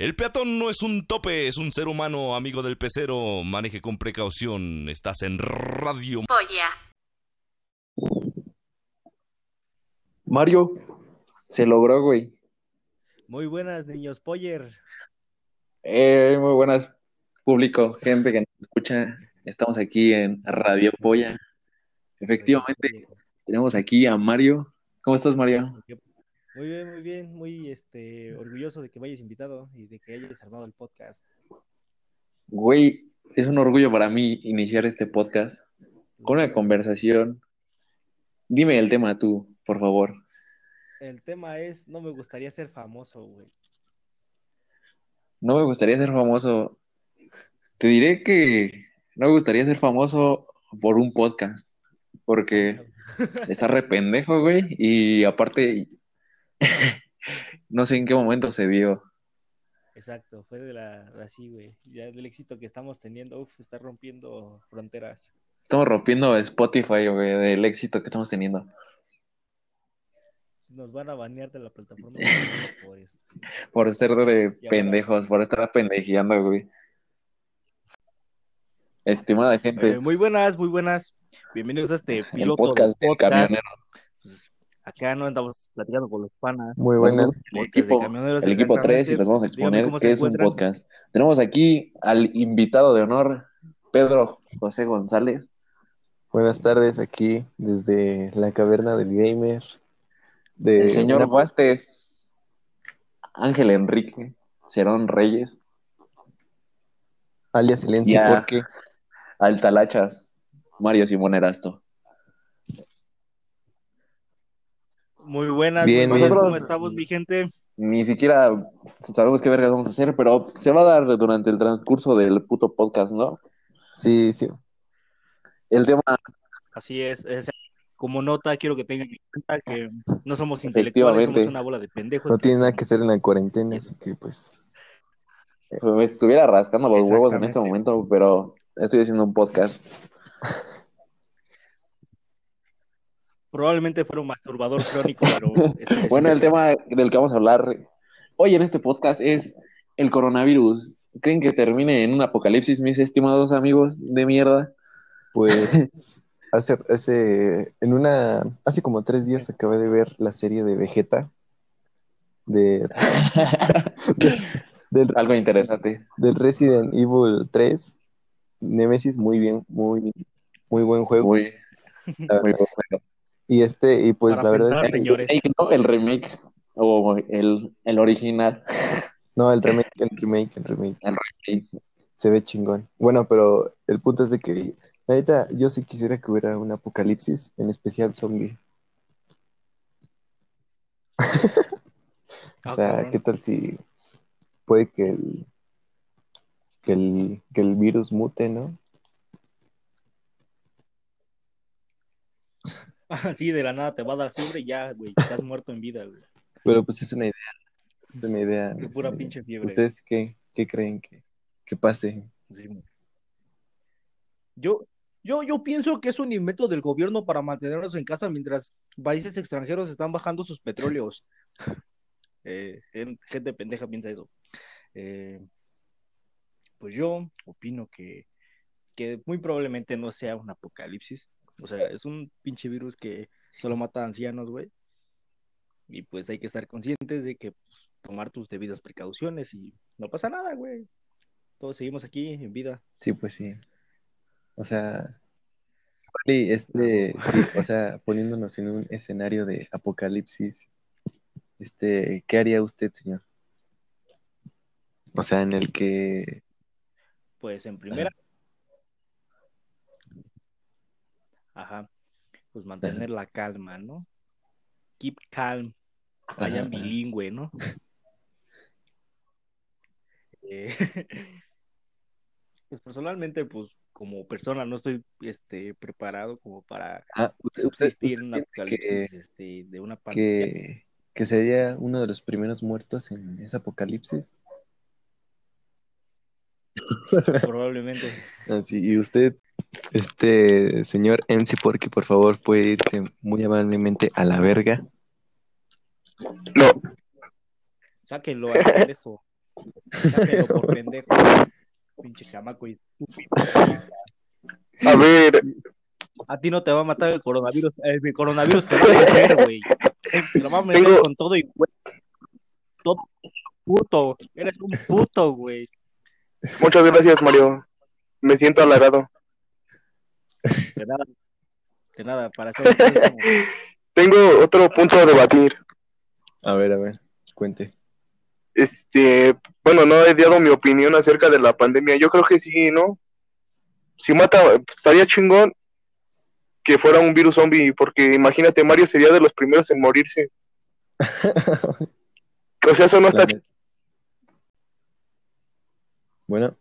El peatón no es un tope, es un ser humano, amigo del pecero. Maneje con precaución. Estás en Radio Polla. Mario, se logró, güey. Muy buenas, niños Poller. Eh, muy buenas, público, gente que nos escucha. Estamos aquí en Radio Polla. Efectivamente, tenemos aquí a Mario. ¿Cómo estás, Mario? Muy bien, muy bien, muy este orgulloso de que me hayas invitado y de que hayas armado el podcast. Güey, es un orgullo para mí iniciar este podcast con una conversación. Dime el tema tú, por favor. El tema es, no me gustaría ser famoso, güey. No me gustaría ser famoso. Te diré que no me gustaría ser famoso por un podcast, porque está re pendejo, güey, y aparte, no sé en qué momento se vio. Exacto, fue de la, así, güey. Ya del éxito que estamos teniendo, uf, está rompiendo fronteras. Estamos rompiendo Spotify, güey, del éxito que estamos teniendo. Nos van a banear de la plataforma por esto. Por ser de pendejos, por estar pendejeando, güey. Estimada gente, Eh, muy buenas, muy buenas. Bienvenidos a este el podcast del del podcast. camionero. Pues, acá no andamos platicando con los panas. Muy Nos buenas. el equipo, el equipo 3 y les vamos a exponer qué es un podcast. Tenemos aquí al invitado de honor, Pedro José González. Buenas tardes aquí desde la caverna del gamer. De El señor una- Huastes, Ángel Enrique, Cerón Reyes, alias Silencio porque Altalachas, Mario Simón Erasto. Muy buenas, Bien, bien. ¿Cómo estamos, mi gente? Ni siquiera sabemos qué vergas vamos a hacer, pero se va a dar durante el transcurso del puto podcast, ¿no? sí, sí. El tema, Así es, es- como nota, quiero que tengan en cuenta que no somos intelectuales, somos una bola de pendejos. No tiene nada hacemos- que hacer en la cuarentena, así que pues pues, me estuviera rascando los huevos en este momento, pero estoy haciendo un podcast. Probablemente fuera un masturbador crónico, pero... Bueno, el tema del que vamos a hablar hoy en este podcast es el coronavirus. ¿Creen que termine en un apocalipsis, mis estimados amigos de mierda? pues hace, hace en una hace como tres días acabé de ver la serie de Vegeta de, del, Algo interesante. del Resident Evil 3 Nemesis muy bien, muy muy buen juego. Muy, muy verdad. bueno. Y este y pues Para la verdad pensar, es que señores. El remake, ¿no? El remake o el, el original. no, el remake, el remake, el remake. El remake. Se ve chingón. Bueno, pero el punto es de que, neta, yo sí quisiera que hubiera un apocalipsis, en especial zombie. Ah, O sea, cabrón. ¿qué tal si puede que el, que el, que el virus mute, ¿no? Así de la nada te va a dar fiebre y ya, güey, estás muerto en vida, güey. Pero pues es una idea, es una idea. De es pura una idea. pinche fiebre. ¿Ustedes qué, qué creen que, que pase? Sí. Yo, yo, yo pienso que es un invento del gobierno para mantenernos en casa mientras países extranjeros están bajando sus petróleos. Eh, gen- gente pendeja piensa eso. Eh, pues yo opino que, que muy probablemente no sea un apocalipsis. O sea, es un pinche virus que solo mata a ancianos, güey. Y pues hay que estar conscientes de que pues, tomar tus debidas precauciones y no pasa nada, güey. Todos seguimos aquí en vida. Sí, pues sí. O sea, y este, sí, o sea, poniéndonos en un escenario de apocalipsis, este, ¿qué haría usted, señor? O sea, en el que, Pues en primera. Ajá. Pues mantener la calma, ¿no? Keep calm. Vayan Ajá, bilingüe, ¿no? Eh, pues personalmente, pues como persona no estoy este, preparado como para ah, usted, usted- subsistir en un piensa que, apocalipsis este, de una pandemia. que, que sería uno de los primeros muertos en ese apocalipsis. Probablemente. Así, y usted, este señor MC, porque por favor puede irse muy amablemente a la verga. Sáquenlo al pendejo. Sáquenlo por pendejo. Pinche chamaco estúpido. A ver, A ti no te va a matar el coronavirus. El coronavirus te va a meter, güey. Te lo va a meter Tengo- con todo y güey. Todo puto. Eres un puto, güey. muchas gracias, Mario. Me siento halagado. De nada. De nada, para hacer Tengo otro punto a debatir. A ver, a ver, cuente. Este, bueno, no he dado mi opinión acerca de la pandemia. Yo creo que sí, ¿no? Si mata, estaría chingón que fuera un virus zombie, porque imagínate, Mario sería de los primeros en morirse. O sea, eso no está. Bueno,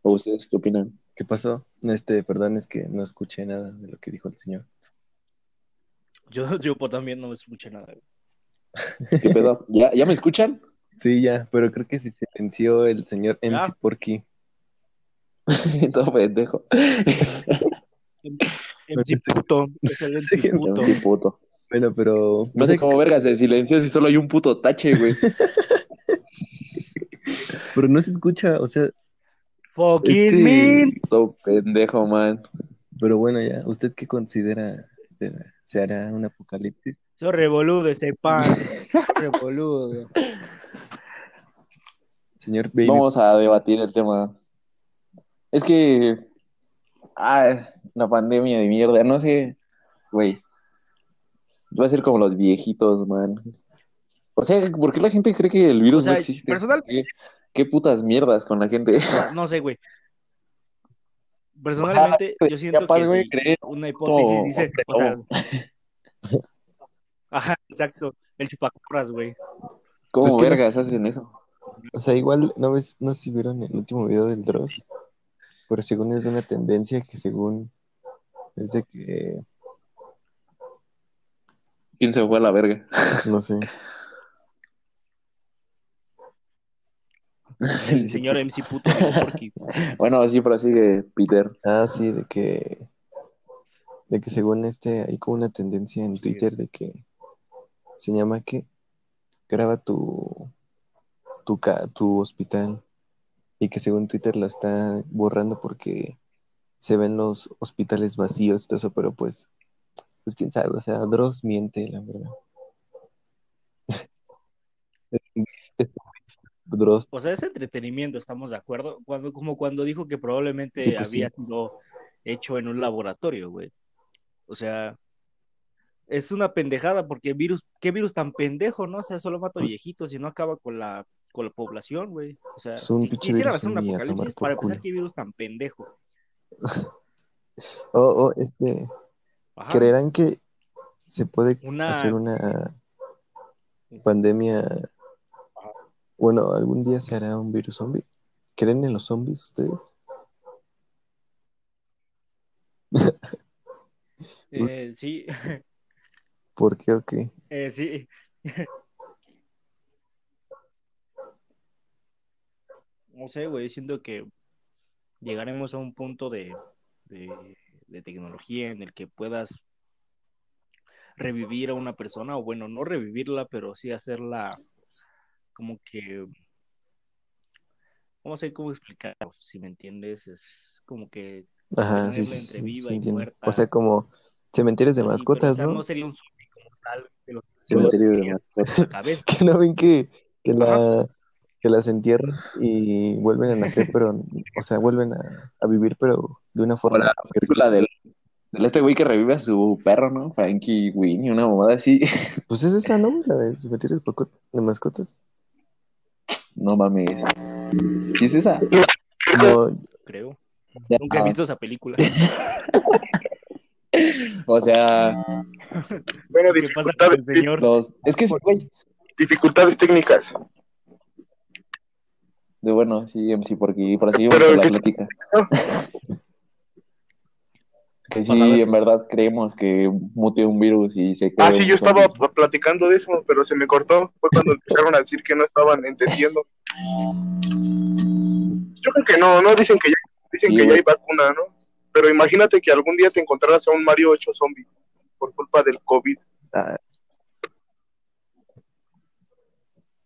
¿O ustedes qué opinan? ¿qué pasó? Este, perdón, es que no escuché nada de lo que dijo el señor. Yo, yo pues, también no escuché nada. güey. ¿Qué pedo? ¿Ya, ¿Ya me escuchan? Sí, ya, pero creo que se silenció el señor MC Ya. Porky. Todo pendejo. MC puto. Es el MC Sí, puto. Bueno, pero No sé cómo vergas de silencio si solo hay un puto tache, güey. pero no se escucha, o sea, Fucking Este- mean. Todo pendejo, man. pero bueno, ya, ¿usted qué considera? de- ¿Se hará un apocalipsis? Soy revoludo ese pan. Revoludo. Señor Baby, Vamos a debatir el tema. Es que. Ah, la pandemia de mierda, no sé. Güey. Va a ser como los viejitos, man. O sea, ¿por qué la gente cree que el virus O sea, no existe? personal- ¿Qué, qué putas mierdas con la gente? No sé, güey. Personalmente, O sea, yo siento capaz, que güey, si creer una hipótesis todo dice, hombre o sea, ajá, exacto, el chupacabras, güey. ¿Cómo Pues que no vergas hacen eso? o sea, igual, ¿no ves, no sé si vieron el último video del Dross? Pero según es de una tendencia que según es de que, ¿Quién se fue a la verga? no sé, El señor MC puto. Bueno, así prosigue Peter. ah, sí, de que, de que según este, hay como una tendencia en Sí. Twitter de que se llama que graba tu, tu, ca- tu hospital y que según Twitter lo está borrando porque se ven los hospitales vacíos y todo eso, pero pues, pues quién sabe, o sea, Dross miente, la verdad. Dross, O sea, es entretenimiento, estamos de acuerdo. Cuando, como cuando dijo que probablemente Sí, pues había sí. sido hecho en un laboratorio, güey. O sea, es una pendejada porque virus, qué virus tan pendejo, ¿no? O sea, solo mata viejitos y no acaba con la, con la población, güey. O sea, Es un si quisieran hacer un apocalipsis, para culo. qué virus tan pendejo. oh, oh, este, Ajá. ¿creerán que se puede Una- hacer una pandemia? Bueno, algún día se hará un virus zombie. ¿Creen en los zombies ustedes? Eh, sí, ¿Por qué o qué? eh, sí. No sé, güey, siento que llegaremos a un punto de, de, de tecnología en el que puedas revivir a una persona, o bueno, no revivirla, pero sí hacerla como que, no sé cómo explicarlo, si me entiendes, es como que Ajá, sí, entre viva sí y entiendo. muerta. O sea, como cementerios de pero, mascotas, o sea, ¿no? no sería un zombie como tal, de los Cementerio de que mascotas. Que no ven que, que la que las entierran y vuelven a nacer, pero, o sea, vuelven a, a vivir, pero de una forma la película del, del este güey que revive a su perro, ¿no? Frankie Winnie, una mamada así. Pues es esa, ¿no? La de cementerios de mascotas. No mames. ¿Sí es esa? Creo. Ya, Nunca he visto esa película. O sea, Bueno, ¿Qué pasa con el dificultades, señor? los. Es que güey. dificultades técnicas. De bueno, sí, MC, porque proseguimos Pero con la ¿qué- atlética. Que sí, en verdad creemos que mute un virus y se Ah, cree sí, yo estaba platicando de eso, pero se me cortó. Fue cuando empezaron a decir que no estaban entendiendo. Yo creo que no, no dicen que ya, dicen Sí, que ya hay vacuna, ¿no? Pero imagínate que algún día te encontraras a un Mario 8 zombie por culpa del COVID. ah,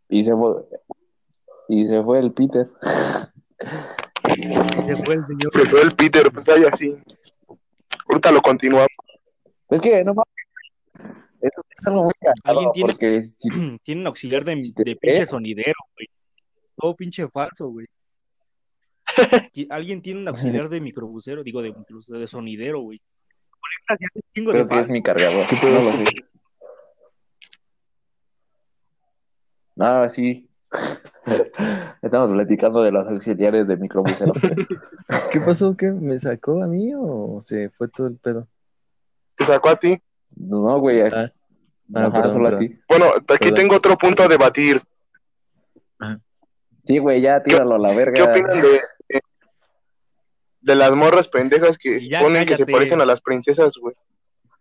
Y se, vol- Y se fue el Peter. Y se fue el señor. Se fue el Peter, pues ahí así. Ahorita lo continuamos. Es que no mames. Esto es algo muy ¿Alguien tiene- porque si Tiene un auxiliar de, Si de pinche sonidero, güey. Todo pinche falso, güey. Alguien tiene un auxiliar de microbusero, digo, de, de sonidero, güey. De creo que es mi cargador. Nada, sí. Estamos platicando de los auxiliares de microbusero. ¿Qué pasó? ¿Qué? ¿Me sacó a mí o se fue todo el pedo? Te sacó a ti. No, güey. Ah. Ah, Ajá, perdón, solo a ti. Bueno, aquí Perdón. tengo otro punto a debatir. Sí, güey, ya tíralo a la verga. ¿Qué opinan de, de, de las morras pendejas que ya, ponen que se parecen a las princesas, güey?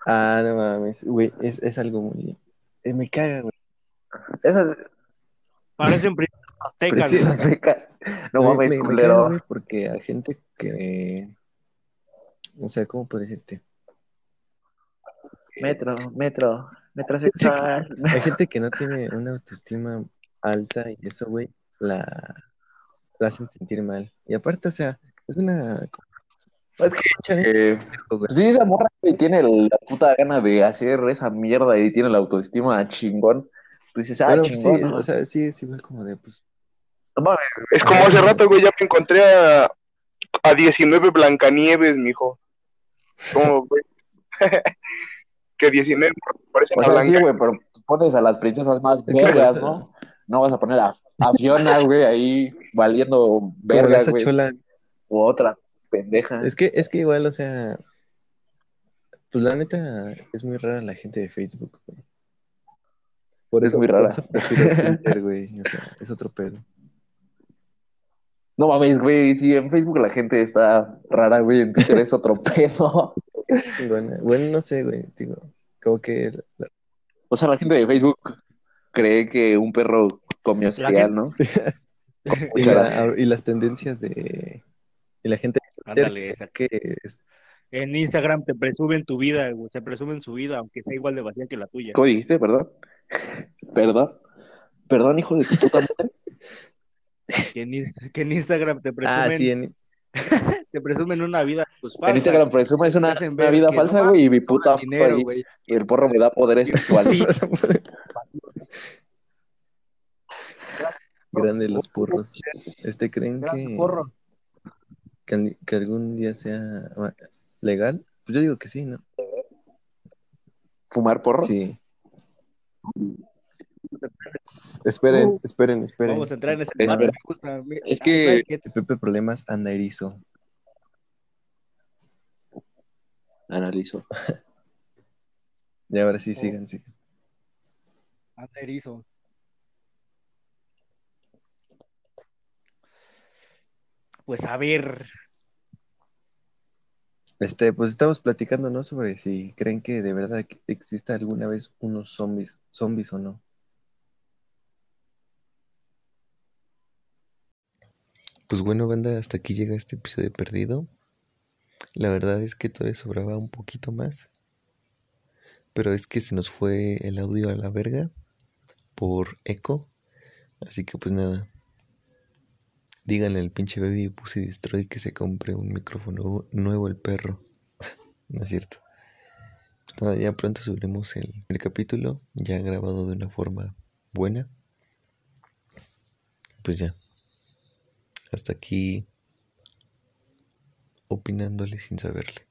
Ah, no mames, güey, es, es algo muy... eh, me caga, güey. Esa Parecen princesas aztecas, azteca. No Me- mames, me, culero. porque a gente que... O sea, ¿cómo puedo decirte? Metro, metro, metrosexual. Hay gente que no tiene una autoestima alta y eso, güey, la, la hacen sentir mal. Y aparte, o sea, es una... Es que, eh, güey. pues sí, esa morra güey, tiene la puta gana de hacer esa mierda y tiene la autoestima chingón. Tú dices, ah, Bueno, pues chingón. sí, ¿no? o sea, sí, es igual como de, pues... Es como hace rato, güey, ya me encontré a, a 19 Blancanieves, mijo. ¿Cómo, güey? que 19 parecen O a sea, sí, güey, pero pones a las princesas más Es sea- ¿no? No vas a poner a, a Fiona, güey, ahí valiendo Como vergas, esa güey. O otra pendeja. Es que, es que igual, o sea, pues la neta es muy rara la gente de Facebook, güey. Por Es eso, muy por rara. eso prefiero Twitter, güey. O sea, es otro pedo. No mames, güey, si en Facebook la gente está rara, güey, en Twitter es otro pedo. Bueno, bueno, no sé, güey. Digo, como que O sea, la gente de Facebook cree que un perro comió cereal, ¿no? y, la- y las tendencias de y la gente Ándale, esa. que es- En Instagram te presumen tu vida, güey. Se presumen su vida, aunque sea igual de vacía que la tuya. ¿Cómo dijiste? Perdón. Perdón. Perdón, hijo de tu puta madre. Que en, Ins- que en Instagram te presumen, ah, sí, en- te presumen una vida pues falsa. En Instagram presume es una, una vida falsa, no güey, y mi puta dinero, güey. y el porro me da poderes sexuales. grande los porros. Este, ¿creen que, porro. que, que algún día sea ah, legal? Pues yo digo que sí, ¿no? ¿Fumar porro? Sí. Esperen, Uh, esperen, esperen. Vamos a entrar en ese Es- debate, me gusta. Me- es que- ¿qué te- Pepe Problemas anda erizo. Analizo. Y ahora sí, Oh. sigan, sigan. anda erizo? Pues a ver, Este, pues estamos platicando, ¿no? Sobre si creen que de verdad exista alguna vez unos zombies, zombies o no. Pues bueno, banda, hasta aquí llega este episodio perdido. La verdad es que todavía sobraba un poquito más. Pero es que se nos fue el audio a la verga por eco. Así que pues nada. Díganle al pinche Baby Pussy Destroy que se compre un micrófono nuevo el perro. no es cierto. Pues nada, ya pronto subiremos el, el capítulo, ya grabado de una forma buena. Pues ya. Hasta aquí opinándole sin saberle.